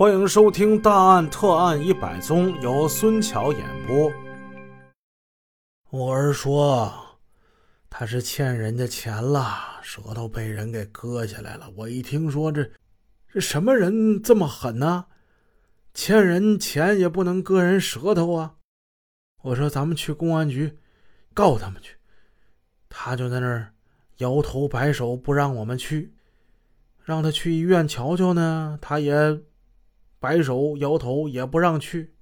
欢迎收听《大案特案一百宗》，由孙桥演播。我儿说他是欠人家钱了，舌头被人给割下来了。我一听说这这什么人这么狠呢？欠人钱也不能割人舌头啊！我说咱们去公安局告他们去，他就在那儿摇头摆手不让我们去，让他去医院瞧瞧呢，他也。摆手摇头也不让去，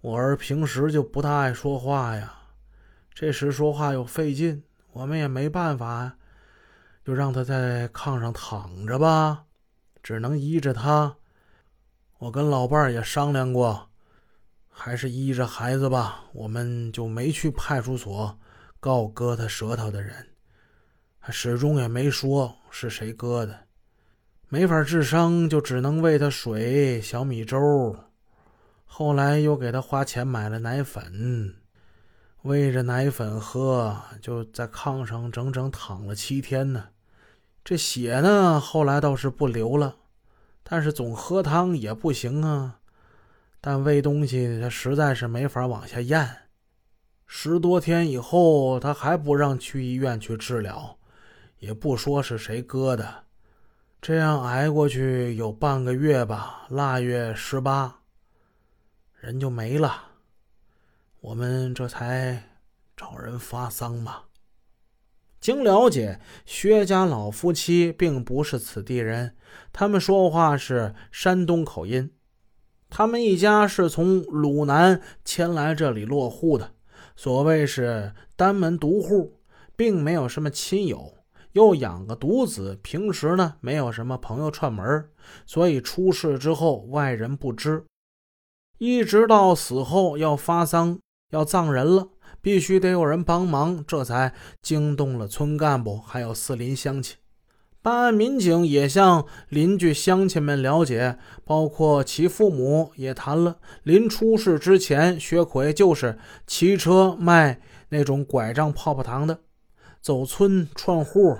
我儿平时就不大爱说话呀，这时说话又费劲，我们也没办法，就让他在炕上躺着吧，只能依着他。我跟老伴儿也商量过，还是依着孩子吧，我们就没去派出所告割他舌头的人，他始终也没说是谁割的。没法治伤，就只能喂他水、小米粥。后来又给他花钱买了奶粉，喂着奶粉喝，就在炕上整整躺了七天呢。这血呢，后来倒是不流了，但是总喝汤也不行啊。但喂东西他实在是没法往下咽。十多天以后，他还不让去医院去治疗，也不说是谁割的。这样挨过去有半个月吧，腊月十八，人就没了。我们这才找人发丧嘛。经了解，薛家老夫妻并不是此地人，他们说话是山东口音。他们一家是从鲁南迁来这里落户的，所谓是单门独户，并没有什么亲友。又养个独子，平时呢没有什么朋友串门，所以出事之后外人不知。一直到死后要发丧要葬人了，必须得有人帮忙，这才惊动了村干部还有四邻乡亲。办案民警也向邻居乡亲们了解，包括其父母也谈了。临出事之前，薛奎就是骑车卖那种拐杖泡泡糖的。走村串户，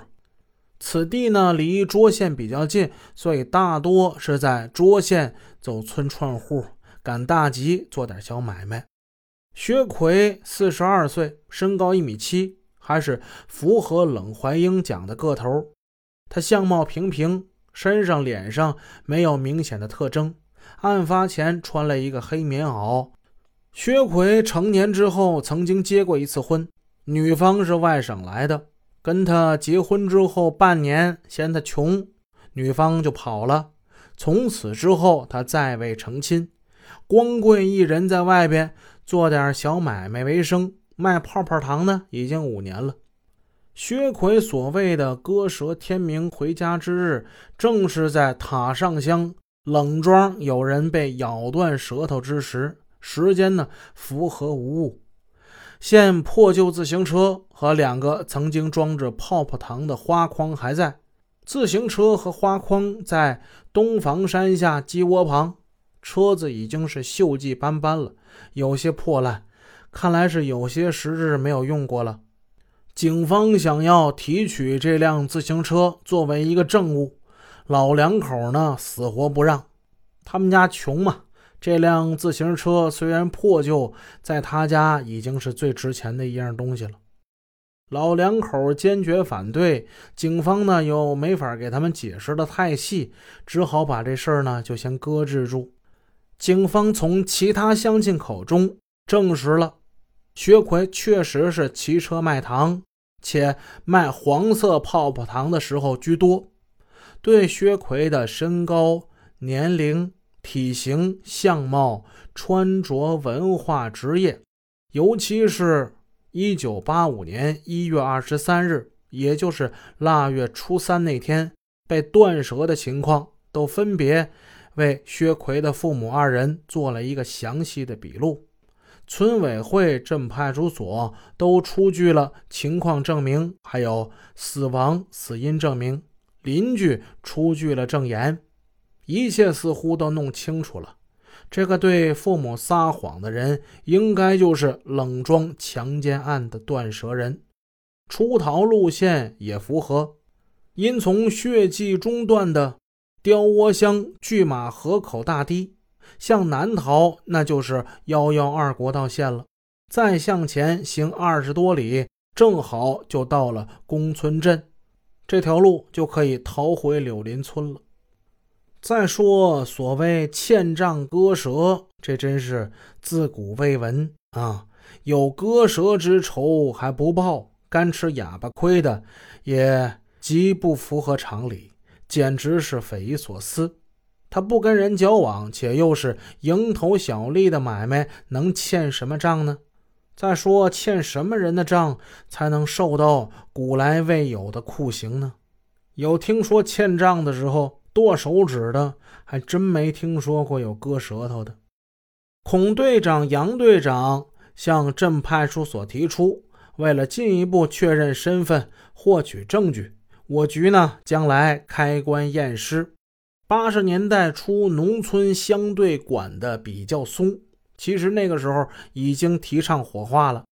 此地呢离涿县比较近，所以大多是在涿县走村串户，赶大集做点小买卖。薛奎四十二岁，身高一米七，还是符合冷怀英讲的个头。他相貌平平，身上脸上没有明显的特征。案发前穿了一个黑棉袄。薛奎成年之后曾经结过一次婚。女方是外省来的，跟他结婚之后半年，嫌他穷，女方就跑了。从此之后，他再未成亲，光棍一人在外边做点小买卖为生，卖泡泡糖呢，已经五年了。薛奎所谓的割舌天明回家之日，正是在塔上乡冷庄有人被咬断舌头之时，时间呢符合无误。现破旧自行车和两个曾经装着泡泡糖的花筐还在。自行车和花筐在东房山下鸡窝旁，车子已经是锈迹斑斑了，有些破烂，看来是有些时日没有用过了。警方想要提取这辆自行车作为一个证物，老两口呢死活不让，他们家穷嘛。这辆自行车虽然破旧，在他家已经是最值钱的一样东西了。老两口坚决反对，警方呢又没法给他们解释的太细，只好把这事儿呢就先搁置住。警方从其他乡亲口中证实了，薛奎确实是骑车卖糖，且卖黄色泡泡糖的时候居多。对薛奎的身高、年龄。体型、相貌、穿着、文化、职业，尤其是1985年1月23日，也就是腊月初三那天被断舌的情况，都分别为薛奎的父母二人做了一个详细的笔录。村委会、镇派出所都出具了情况证明，还有死亡死因证明。邻居出具了证言。一切似乎都弄清楚了，这个对父母撒谎的人，应该就是冷庄强奸案的断舌人，出逃路线也符合，因从血迹中断的雕窝乡拒马河口大堤，向南逃那就是幺幺二国道线了。再向前行二十多里，正好就到了公村镇，这条路就可以逃回柳林村了。再说所谓欠账割舌，这真是自古未闻啊！有割舌之仇还不报，干吃哑巴亏的，也极不符合常理，简直是匪夷所思。他不跟人交往，且又是蝇头小利的买卖，能欠什么账呢？再说欠什么人的账，才能受到古来未有的酷刑呢？有听说欠账的时候。剁手指的还真没听说过有割舌头的。孔队长、杨队长向镇派出所提出，为了进一步确认身份、获取证据，我局呢将来开棺验尸。八十年代初，农村相对管的比较松，其实那个时候已经提倡火化了，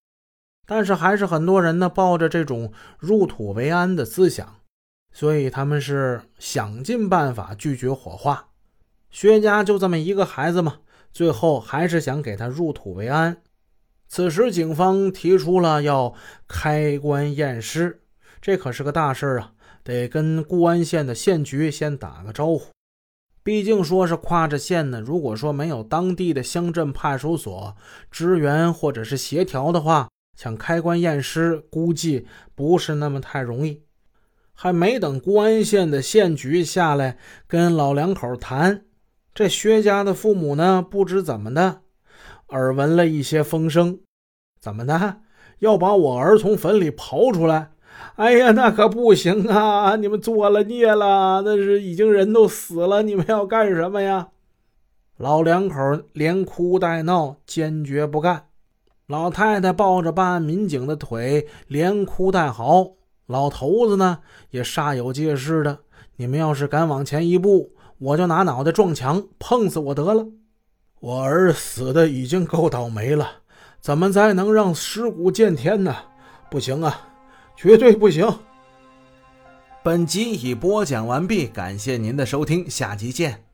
但是还是很多人呢抱着这种入土为安的思想。所以他们是想尽办法拒绝火化。薛家就这么一个孩子嘛，最后还是想给他入土为安。此时警方提出了要开棺验尸，这可是个大事啊，得跟固安县的县局先打个招呼。毕竟说是跨着县呢，如果说没有当地的乡镇派出所支援或者是协调的话，想开棺验尸，估计不是那么太容易。还没等固安县的县局下来跟老两口谈，这薛家的父母呢，不知怎么的，耳闻了一些风声，怎么的，要把我儿从坟里刨出来？哎呀，那可不行啊！你们作了孽了，那是已经人都死了，你们要干什么呀？老两口连哭带闹，坚决不干。老太太抱着办案民警的腿，连哭带嚎。老头子呢也煞有介事的，你们要是敢往前一步，我就拿脑袋撞墙，碰死我得了。我儿死的已经够倒霉了，怎么再能让尸骨见天呢？不行啊，绝对不行。本集已播讲完毕，感谢您的收听，下集见。